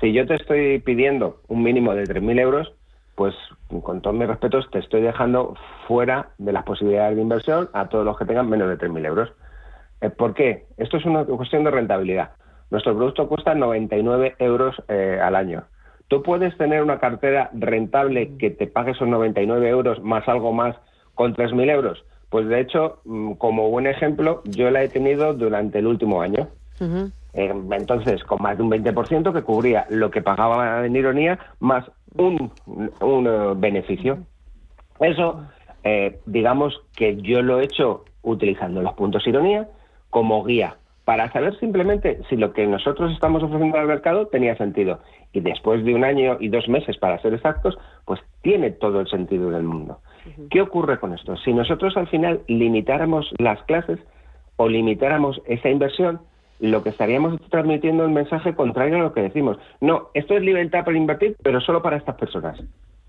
Si yo te estoy pidiendo un mínimo de 3.000 euros, pues con todos mis respetos te estoy dejando fuera de las posibilidades de inversión a todos los que tengan menos de 3.000 euros. Eh, ¿Por qué? Esto es una cuestión de rentabilidad. Nuestro producto cuesta 99 euros eh, al año. Tú puedes tener una cartera rentable que te pague esos 99 euros más algo más con 3.000 euros. Pues de hecho, mm, como buen ejemplo, yo la he tenido durante el último año. Eh, entonces, con más de un 20% que cubría lo que pagaba en ironía más un, un eh, beneficio. Eso, eh, digamos que yo lo he hecho utilizando los puntos ironía como guía para saber simplemente si lo que nosotros estamos ofreciendo al mercado tenía sentido. Y después de un año y dos meses, para ser exactos, pues tiene todo el sentido del mundo. ¿Qué ocurre con esto? Si nosotros al final limitáramos las clases o limitáramos esa inversión, lo que estaríamos transmitiendo el mensaje contrario a lo que decimos. No, esto es libertad para invertir, pero solo para estas personas.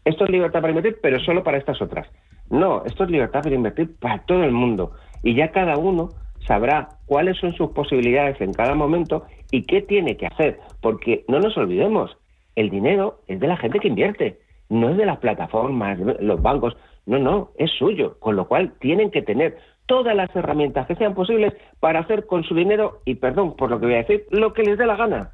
Esto es libertad para invertir, pero solo para estas otras. No, esto es libertad para invertir para todo el mundo. Y ya cada uno sabrá cuáles son sus posibilidades en cada momento y qué tiene que hacer. Porque no nos olvidemos, el dinero es de la gente que invierte, no es de las plataformas, los bancos. No, no, es suyo, con lo cual tienen que tener todas las herramientas que sean posibles para hacer con su dinero, y perdón por lo que voy a decir, lo que les dé la gana.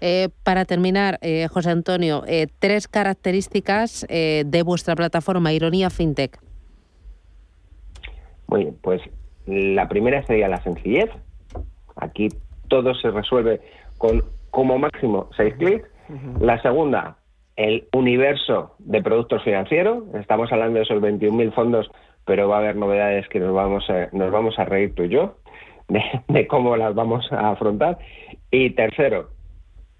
Eh, para terminar, eh, José Antonio, eh, tres características de vuestra plataforma Ironía FinTech. Muy bien, pues la primera sería la sencillez. Aquí todo se resuelve con como máximo seis clics. La segunda, el universo de productos financieros. Estamos hablando de esos 21.000 fondos, pero va a haber novedades que nos vamos a, nos vamos a reír tú y yo de, cómo las vamos a afrontar. Y tercero,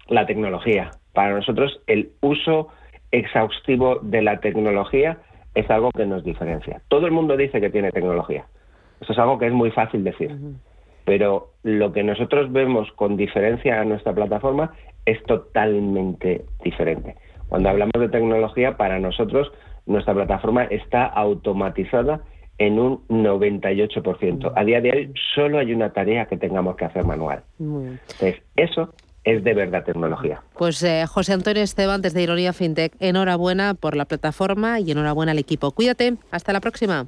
la tecnología. Para nosotros el uso exhaustivo de la tecnología es algo que nos diferencia. Todo el mundo dice que tiene tecnología. Eso es algo que es muy fácil decir. Pero lo que nosotros vemos con diferencia a nuestra plataforma es totalmente diferente. Cuando hablamos de tecnología, para nosotros nuestra plataforma está automatizada en un 98%. A día de hoy solo hay una tarea que tengamos que hacer manual. Entonces, eso es de verdad tecnología. Pues eh, José Antonio Esteban desde Ironía FinTech, enhorabuena por la plataforma y enhorabuena al equipo. Cuídate, hasta la próxima.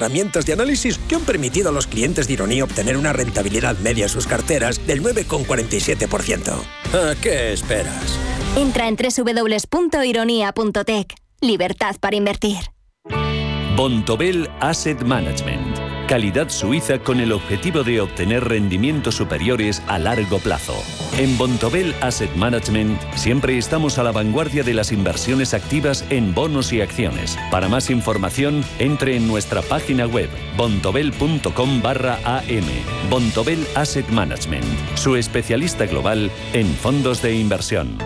herramientas de análisis que han permitido a los clientes de Ironía obtener una rentabilidad media en sus carteras del 9,47%. ¿A qué esperas? Entra en www.ironia.tech. Libertad para invertir. Bontobel Asset Management calidad suiza con el objetivo de obtener rendimientos superiores a largo plazo. En Bontobel Asset Management siempre estamos a la vanguardia de las inversiones activas en bonos y acciones. Para más información, entre en nuestra página web bontobel.com barra am. Bontobel Asset Management, su especialista global en fondos de inversión.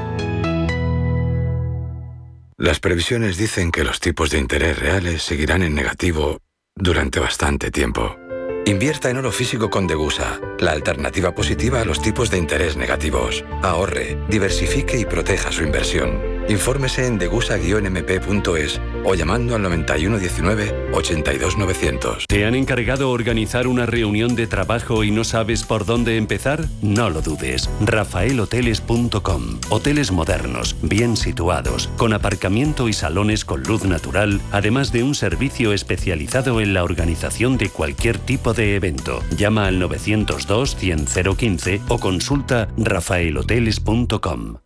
Las previsiones dicen que los tipos de interés reales seguirán en negativo durante bastante tiempo. Invierta en oro físico con Degusa, la alternativa positiva a los tipos de interés negativos. Ahorre, diversifique y proteja su inversión. Infórmese en degusa-mp.es o llamando al 9119 82900. ¿Te han encargado organizar una reunión de trabajo y no sabes por dónde empezar? No lo dudes. rafaelhoteles.com. Hoteles modernos, bien situados, con aparcamiento y salones con luz natural, además de un servicio especializado en la organización de cualquier tipo de evento. Llama al 902 100 o consulta rafaelhoteles.com.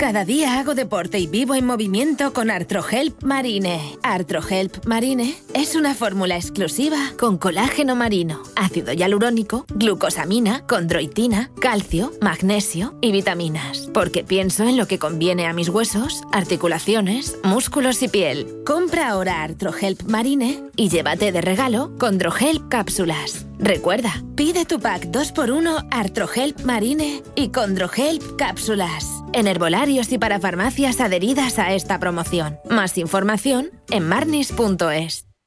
Cada día hago deporte y vivo en movimiento con Artrohelp Marine. Artrohelp Marine es una fórmula exclusiva con colágeno marino, ácido hialurónico, glucosamina, condroitina, calcio, magnesio y vitaminas. Porque pienso en lo que conviene a mis huesos, articulaciones, músculos y piel. Compra ahora Artrohelp Marine y llévate de regalo Condrohelp cápsulas. Recuerda, pide tu pack 2x1 Artrohelp Marine y Condrohelp cápsulas en herbolarios y para farmacias adheridas a esta promoción. Más información en marnis.es.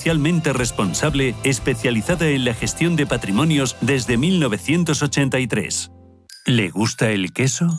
socialmente responsable especializada en la gestión de patrimonios desde 1983. ¿Le gusta el queso?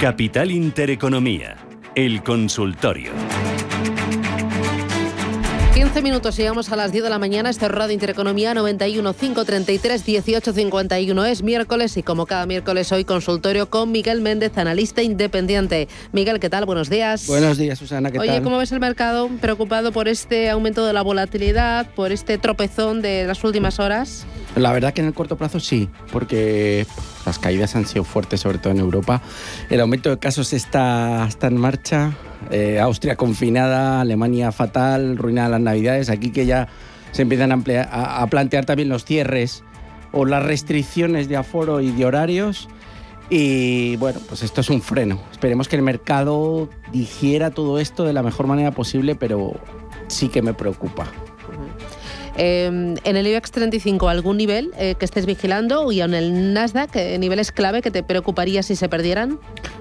Capital Intereconomía, el consultorio. 15 minutos, llegamos a las 10 de la mañana. Este Radio Intereconomía 91 533 1851 es miércoles y como cada miércoles hoy consultorio con Miguel Méndez, analista independiente. Miguel, ¿qué tal? Buenos días. Buenos días, Susana, ¿qué Oye, tal? Oye, ¿cómo ves el mercado? ¿Preocupado por este aumento de la volatilidad, por este tropezón de las últimas horas? La verdad que en el corto plazo sí, porque las caídas han sido fuertes, sobre todo en Europa. El aumento de casos está, está en marcha. Eh, Austria confinada, Alemania fatal, ruinada las navidades. Aquí que ya se empiezan a, a, plantear también los cierres o las restricciones de aforo y de horarios. Y bueno, pues esto es un freno. Esperemos que el mercado digiera todo esto de la mejor manera posible, pero sí que me preocupa. Eh, en el IBEX 35, ¿algún nivel eh, que estés vigilando? Y en el Nasdaq, niveles clave que te preocuparía si se perdieran?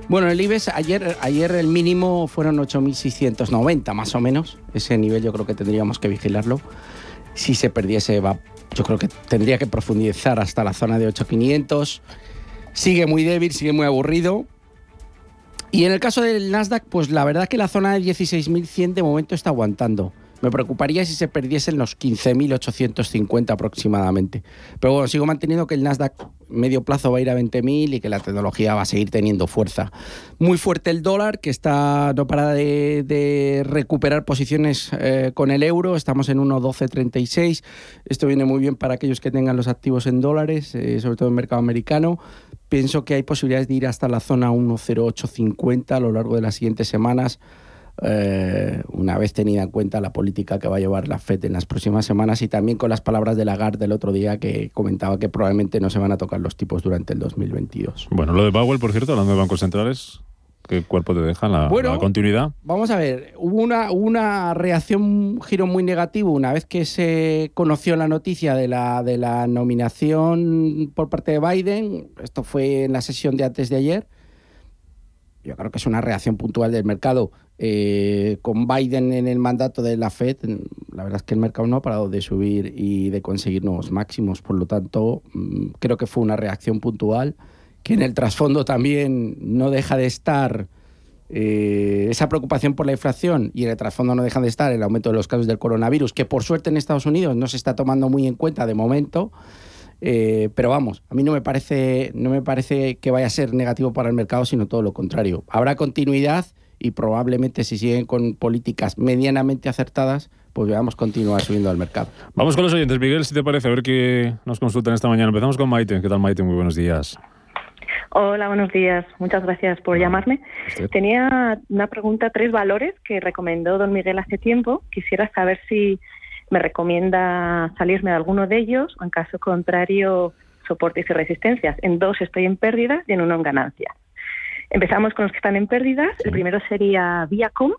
Bueno, el IBEX ayer, ayer el mínimo fueron 8.690 más o menos. Ese nivel yo creo que tendríamos que vigilarlo. Si se perdiese, va, yo creo que tendría que profundizar hasta la zona de 8.500. Sigue muy débil, sigue muy aburrido. Y en el caso del Nasdaq, pues la verdad que la zona de 16.100 de momento está aguantando. Me preocuparía si se perdiesen los 15.850 aproximadamente. Pero bueno, sigo manteniendo que el Nasdaq medio plazo va a ir a 20.000 y que la tecnología va a seguir teniendo fuerza. Muy fuerte el dólar, que está no para de, recuperar posiciones eh, con el euro. Estamos en 1.1236. Esto viene muy bien para aquellos que tengan los activos en dólares, eh, sobre todo en el mercado americano. Pienso que hay posibilidades de ir hasta la zona 1.0850 a lo largo de las siguientes semanas. Eh, una vez tenida en cuenta la política que va a llevar la FED en las próximas semanas y también con las palabras de Lagarde del otro día que comentaba que probablemente no se van a tocar los tipos durante el 2022. Bueno, lo de Powell, por cierto, hablando de bancos centrales, ¿qué cuerpo te deja la, bueno, la continuidad? Vamos a ver, hubo una, una reacción, un giro muy negativo una vez que se conoció la noticia de la, de la nominación por parte de Biden, esto fue en la sesión de antes de ayer, yo creo que es una reacción puntual del mercado. Eh, con Biden en el mandato de la Fed, la verdad es que el mercado no ha parado de subir y de conseguir nuevos máximos. Por lo tanto, mm, creo que fue una reacción puntual que en el trasfondo también no deja de estar eh, esa preocupación por la inflación y en el trasfondo no deja de estar el aumento de los casos del coronavirus, que por suerte en Estados Unidos no se está tomando muy en cuenta de momento. Eh, pero vamos, a mí no me parece no me parece que vaya a ser negativo para el mercado, sino todo lo contrario. Habrá continuidad y probablemente si siguen con políticas medianamente acertadas, pues veamos continuar subiendo al mercado. Vamos con los oyentes, Miguel, si te parece, a ver qué nos consultan esta mañana. Empezamos con Maite. ¿Qué tal, Maite? Muy buenos días. Hola, buenos días. Muchas gracias por llamarme. ¿Usted? Tenía una pregunta, tres valores que recomendó don Miguel hace tiempo. Quisiera saber si me recomienda salirme de alguno de ellos o en caso contrario soportes y resistencias. En dos estoy en pérdidas y en uno en ganancias. Empezamos con los que están en pérdidas. El primero sería Viacom,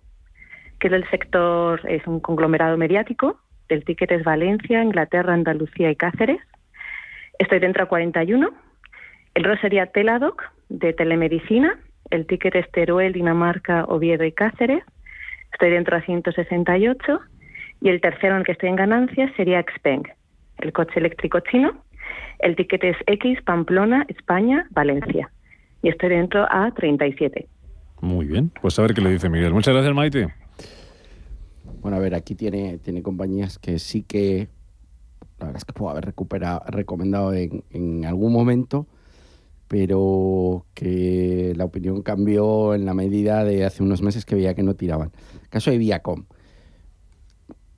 que es del sector, es un conglomerado mediático. El ticket es Valencia, Inglaterra, Andalucía y Cáceres. Estoy dentro a 41. El otro sería Teladoc, de telemedicina. El ticket es Teruel, Dinamarca, Oviedo y Cáceres. Estoy dentro a 168. Y el tercero en el que estoy en ganancias sería Xpeng, el coche eléctrico chino. El ticket es X, Pamplona, España, Valencia. Y estoy dentro a 37. Muy bien, pues a ver qué le dice Miguel. Muchas gracias, Maite. Bueno, a ver, aquí tiene, tiene compañías que sí que, la verdad es que puedo haber recuperado, recomendado en, en algún momento, pero que la opinión cambió en la medida de hace unos meses que veía que no tiraban. caso de Viacom.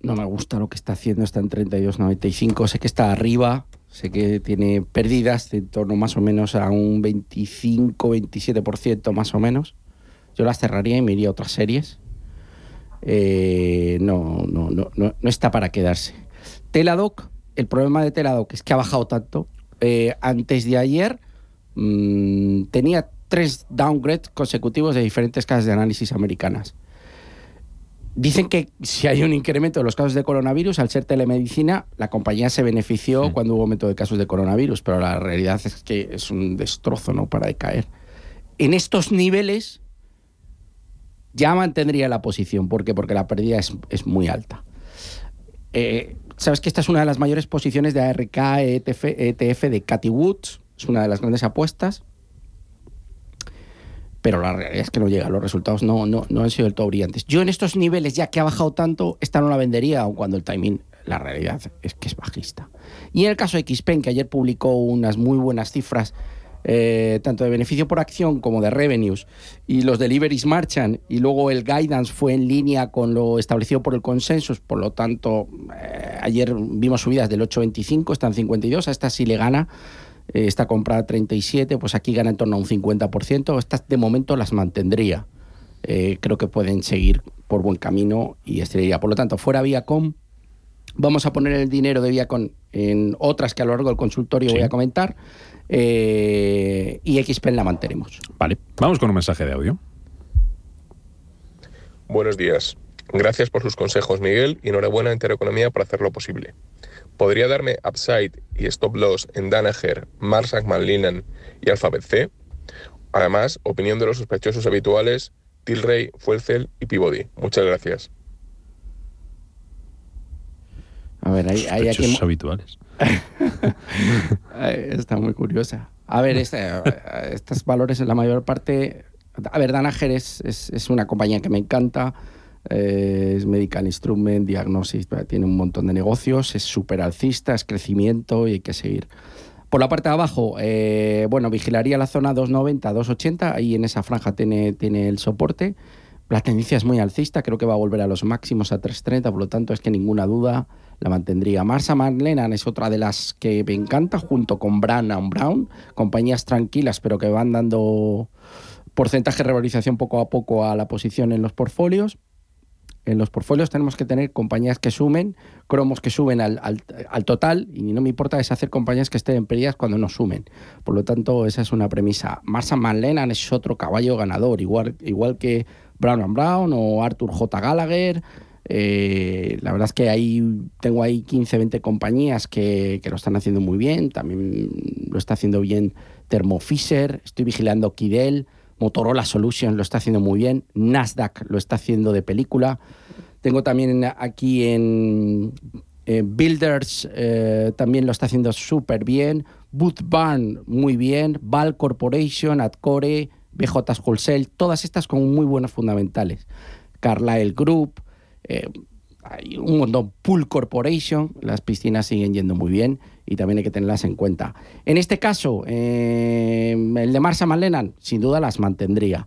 No me gusta lo que está haciendo, está en 32.95, sé que está arriba, sé que tiene pérdidas de en torno más o menos a un 25-27% más o menos. Yo las cerraría y me iría a otras series. Eh, no, no, no, no, está para quedarse. Teladoc, el problema de Teladoc es que ha bajado tanto. Eh, antes de ayer mmm, tenía tres downgrades consecutivos de diferentes casas de análisis americanas. Dicen que si hay un incremento de los casos de coronavirus, al ser telemedicina, la compañía se benefició cuando hubo aumento de casos de coronavirus, pero la realidad es que es un destrozo, no para de caer. En estos niveles ya mantendría la posición. ¿Por qué? Porque la pérdida es, es muy alta. Eh, Sabes que esta es una de las mayores posiciones de ARK ETF, ETF de Cathy Woods, es una de las grandes apuestas pero la realidad es que no llega, los resultados no, no, no han sido del todo brillantes. Yo en estos niveles, ya que ha bajado tanto, esta no la vendería, aun cuando el timing, la realidad es que es bajista. Y en el caso de Xpen, que ayer publicó unas muy buenas cifras, eh, tanto de beneficio por acción como de revenues, y los deliveries marchan, y luego el guidance fue en línea con lo establecido por el consensus, por lo tanto, eh, ayer vimos subidas del 8,25, están 52, a esta sí le gana, eh, está comprada a 37, pues aquí gana en torno a un 50%. Estas de momento las mantendría. Eh, creo que pueden seguir por buen camino y estrella. Por lo tanto, fuera Viacom, vamos a poner el dinero de Viacom en otras que a lo largo del consultorio voy a comentar eh, y XPEN la mantenemos. Vale, vamos con un mensaje de audio. Buenos días. Gracias por sus consejos, Miguel, y enhorabuena a Intereconomía por hacerlo posible. ¿Podría darme upside y stop loss en Danaher, Mars Macmillan y Alphabet C? Además, opinión de los sospechosos habituales, Tilray, Fuelcel y Peabody. Muchas gracias. A ver, hay, hay aquí... Habituales. Está muy curiosa. A ver, este, estos valores en la mayor parte... A ver, Danaher es, es, es una compañía que me encanta. Eh, es Medical Instrument, Diagnosis, tiene un montón de negocios, es súper alcista, es crecimiento y hay que seguir. Por la parte de abajo, eh, bueno, vigilaría la zona 290, 280, ahí en esa franja tiene, tiene el soporte. La tendencia es muy alcista, creo que va a volver a los máximos a 330, por lo tanto es que ninguna duda la mantendría. Marsa McLennan es otra de las que me encanta, junto con Brown Brown, compañías tranquilas pero que van dando porcentaje de revalorización poco a poco a la posición en los portfolios. En los portfolios tenemos que tener compañías que sumen, cromos que suben al, al- al total, y no me importa deshacer compañías que estén en pérdidas cuando no sumen. Por lo tanto, esa es una premisa. Marsa McLennan es otro caballo ganador, igual, igual que Brown Brown o Arthur J. Gallagher. Eh, la verdad es que ahí tengo ahí 15, 20 compañías que, que lo están haciendo muy bien. También lo está haciendo bien Thermo Fisher. Estoy vigilando Kidel. Motorola Solutions lo está haciendo muy bien. Nasdaq lo está haciendo de película. Tengo también aquí en Builders, eh, también lo está haciendo súper bien. Boot Barn, muy bien. Val Corporation, Adcore, BJ Wholesale, todas estas con muy buenos fundamentales. Carlyle Group, eh, hay un montón. Pool Corporation, las piscinas siguen yendo muy bien y también hay que tenerlas en cuenta. En este caso, eh, el de Marsa Lennon, sin duda las mantendría.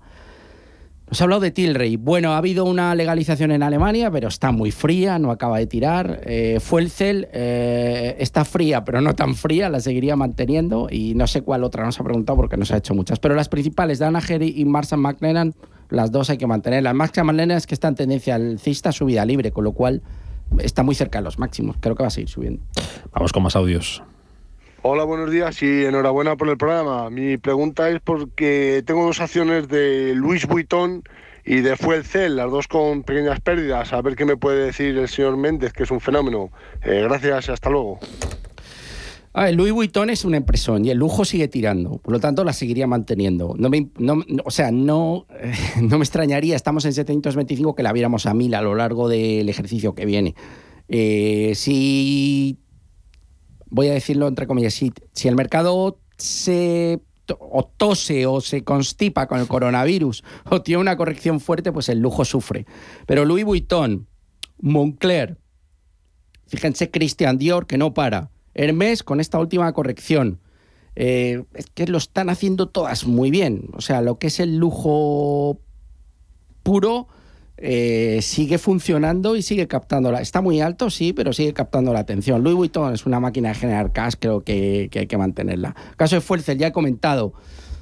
Nos ha hablado de Tilray. Bueno, ha habido una legalización en Alemania, pero está muy fría, no acaba de tirar. Eh, eh, está fría, pero no tan fría, la seguiría manteniendo. Y no sé cuál otra nos ha preguntado porque nos ha hecho muchas. Pero las principales, Danaher y Marsa McLennan, las dos hay que mantenerlas. Marsa McLennan es que está en tendencia alcista, subida libre, con lo cual está muy cerca de los máximos. Creo que va a seguir subiendo. Vamos con más audios. Hola, buenos días y enhorabuena por el programa. Mi pregunta es porque tengo dos acciones de Luis Vuitton y de Fuelcel, las dos con pequeñas pérdidas. A ver qué me puede decir el señor Méndez, que es un fenómeno. Eh, gracias, hasta luego. A ver, Louis Vuitton es una impresión y el lujo sigue tirando, por lo tanto la seguiría manteniendo. O sea, no, no me extrañaría, estamos en 725, que la viéramos a mil a lo largo del ejercicio que viene. Eh, si voy a decirlo entre comillas, si, si el mercado se o tose o se constipa con el coronavirus o tiene una corrección fuerte, pues el lujo sufre. Pero Louis Vuitton, Moncler, fíjense Christian Dior que no para, Hermes con esta última corrección, eh, es que lo están haciendo todas muy bien. O sea, lo que es el lujo puro eh, sigue funcionando y sigue captándola. Está muy alto, sí, pero sigue captando la atención. Louis Vuitton es una máquina de generar cash, creo que, hay que mantenerla. Caso de Fuerza, ya he comentado.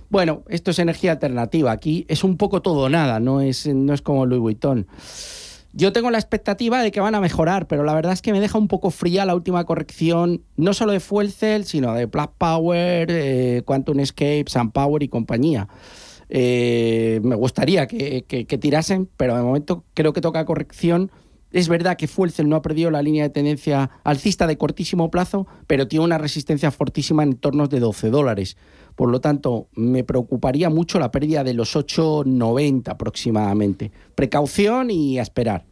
Bueno, esto es energía alternativa. Aquí es un poco todo nada, no es, no es como Louis Vuitton. Yo tengo la expectativa de que van a mejorar, pero la verdad es que me deja un poco fría la última corrección, no solo de Fuel Cell, sino de Black Power, eh, Quantum Escape, Power y compañía. Eh, me gustaría que, tirasen, pero de momento creo que toca corrección. Es verdad que Fuelcel no ha perdido la línea de tendencia alcista de cortísimo plazo, pero tiene una resistencia fortísima en torno de 12 dólares. Por lo tanto, me preocuparía mucho la pérdida de los 8,90 aproximadamente. Precaución y a esperar.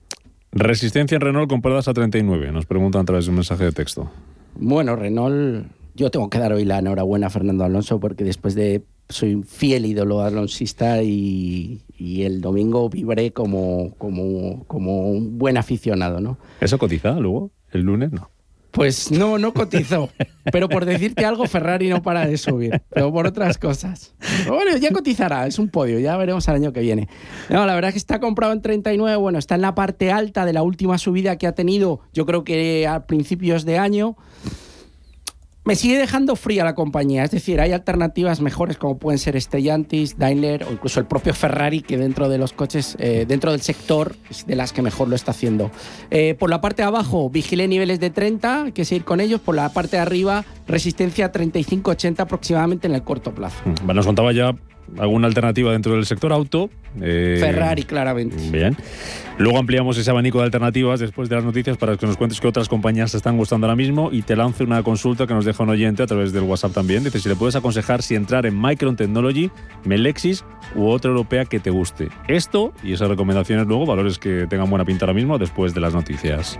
Resistencia en Renault compradas a 39, nos preguntan a través de un mensaje de texto. Bueno, Renault, yo tengo que dar hoy la enhorabuena a Fernando Alonso porque después de soy un fiel ídolo alonsista y, y el domingo vibré como, como, como un buen aficionado, ¿no? ¿Eso cotiza luego? ¿El lunes no? Pues no, no cotizó. Pero por decirte algo, Ferrari no para de subir. Pero por otras cosas. bueno, ya cotizará, es un podio, ya veremos al año que viene. No, la verdad es que está comprado en 39, bueno, está en la parte alta de la última subida que ha tenido, yo creo que a principios de año me sigue dejando fría la compañía. Es decir, hay alternativas mejores como pueden ser Stellantis, Daimler o incluso el propio Ferrari, que dentro de los coches, eh, dentro del sector, es de las que mejor lo está haciendo. Eh, por la parte de abajo, vigilé niveles de 30, hay que seguir con ellos. Por la parte de arriba, resistencia 35-80 aproximadamente en el corto plazo. Mm, nos contaba ya alguna alternativa dentro del sector auto. Eh, Ferrari, claramente. Bien. Luego ampliamos ese abanico de alternativas después de las noticias para que nos cuentes qué otras compañías te están gustando ahora mismo y te lance una consulta que nos deja un oyente a través del WhatsApp también. Dice si le puedes aconsejar si entrar en Micron Technology, Melexis u otra europea que te guste. Esto y esas recomendaciones luego, valores que tengan buena pinta ahora mismo después de las noticias.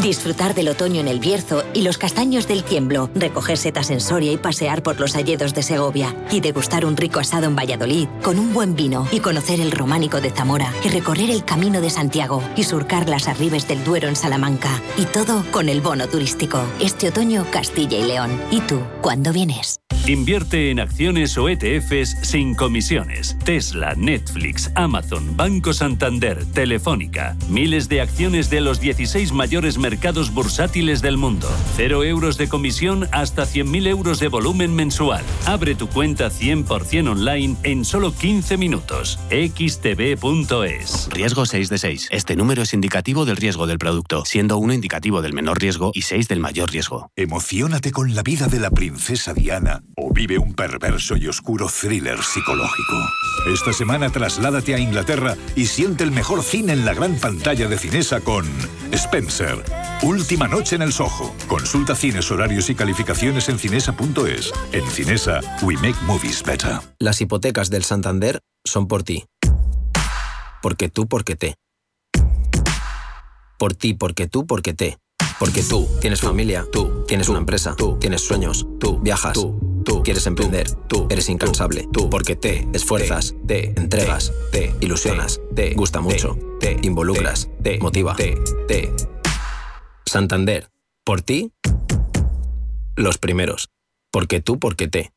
Disfrutar del otoño en el Bierzo y los castaños del Tiemblo, recoger setas en Soria y pasear por los alledos de Segovia y degustar un rico asado en Valladolid con un buen vino y conocer el románico de Zamora y recorrer el camino de Santiago y surcar las arribes del Duero en Salamanca y todo con el bono turístico. Este otoño Castilla y León. ¿Y tú, cuándo vienes? Invierte en acciones o ETFs sin comisiones. Tesla, Netflix, Amazon, Banco Santander, Telefónica. Miles de acciones de los 16 mayores mercados bursátiles del mundo. Cero euros de comisión hasta 100.000 euros de volumen mensual. Abre tu cuenta 100% online en solo 15 minutos. xtb.es. Riesgo 6 de 6. Este número es indicativo del riesgo del producto, siendo uno indicativo del menor riesgo y 6 del mayor riesgo. Emocionate con la vida de la princesa Diana o vive un perverso y oscuro thriller psicológico. Esta semana trasládate a Inglaterra y siente el mejor cine en la gran pantalla de Cinesa con Spencer. Última noche en el Soho. Consulta cines, horarios y calificaciones en cinesa.es. En Cinesa, we make movies better. Las hipotecas del Santander son por ti. Porque tú, porque te. Por ti, porque tú, porque te. Porque tú tienes familia, tú tienes una empresa, tú tienes sueños, tú viajas, tú, tú quieres emprender, tú eres incansable, tú porque te esfuerzas, te entregas, te ilusionas, te gusta mucho, te involucras, te motiva, te, te. Santander, por ti, los primeros. Porque tú, porque te.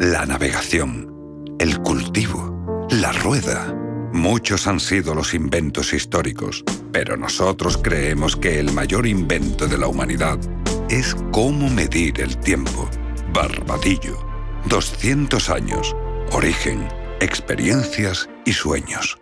La navegación, el cultivo, la rueda. Muchos han sido los inventos históricos, pero nosotros creemos que el mayor invento de la humanidad es cómo medir el tiempo. Barbadillo. 200 años. Origen, experiencias y sueños.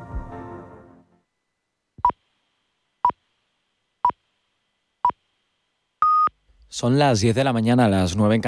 Son las 10 de la mañana, las 9 en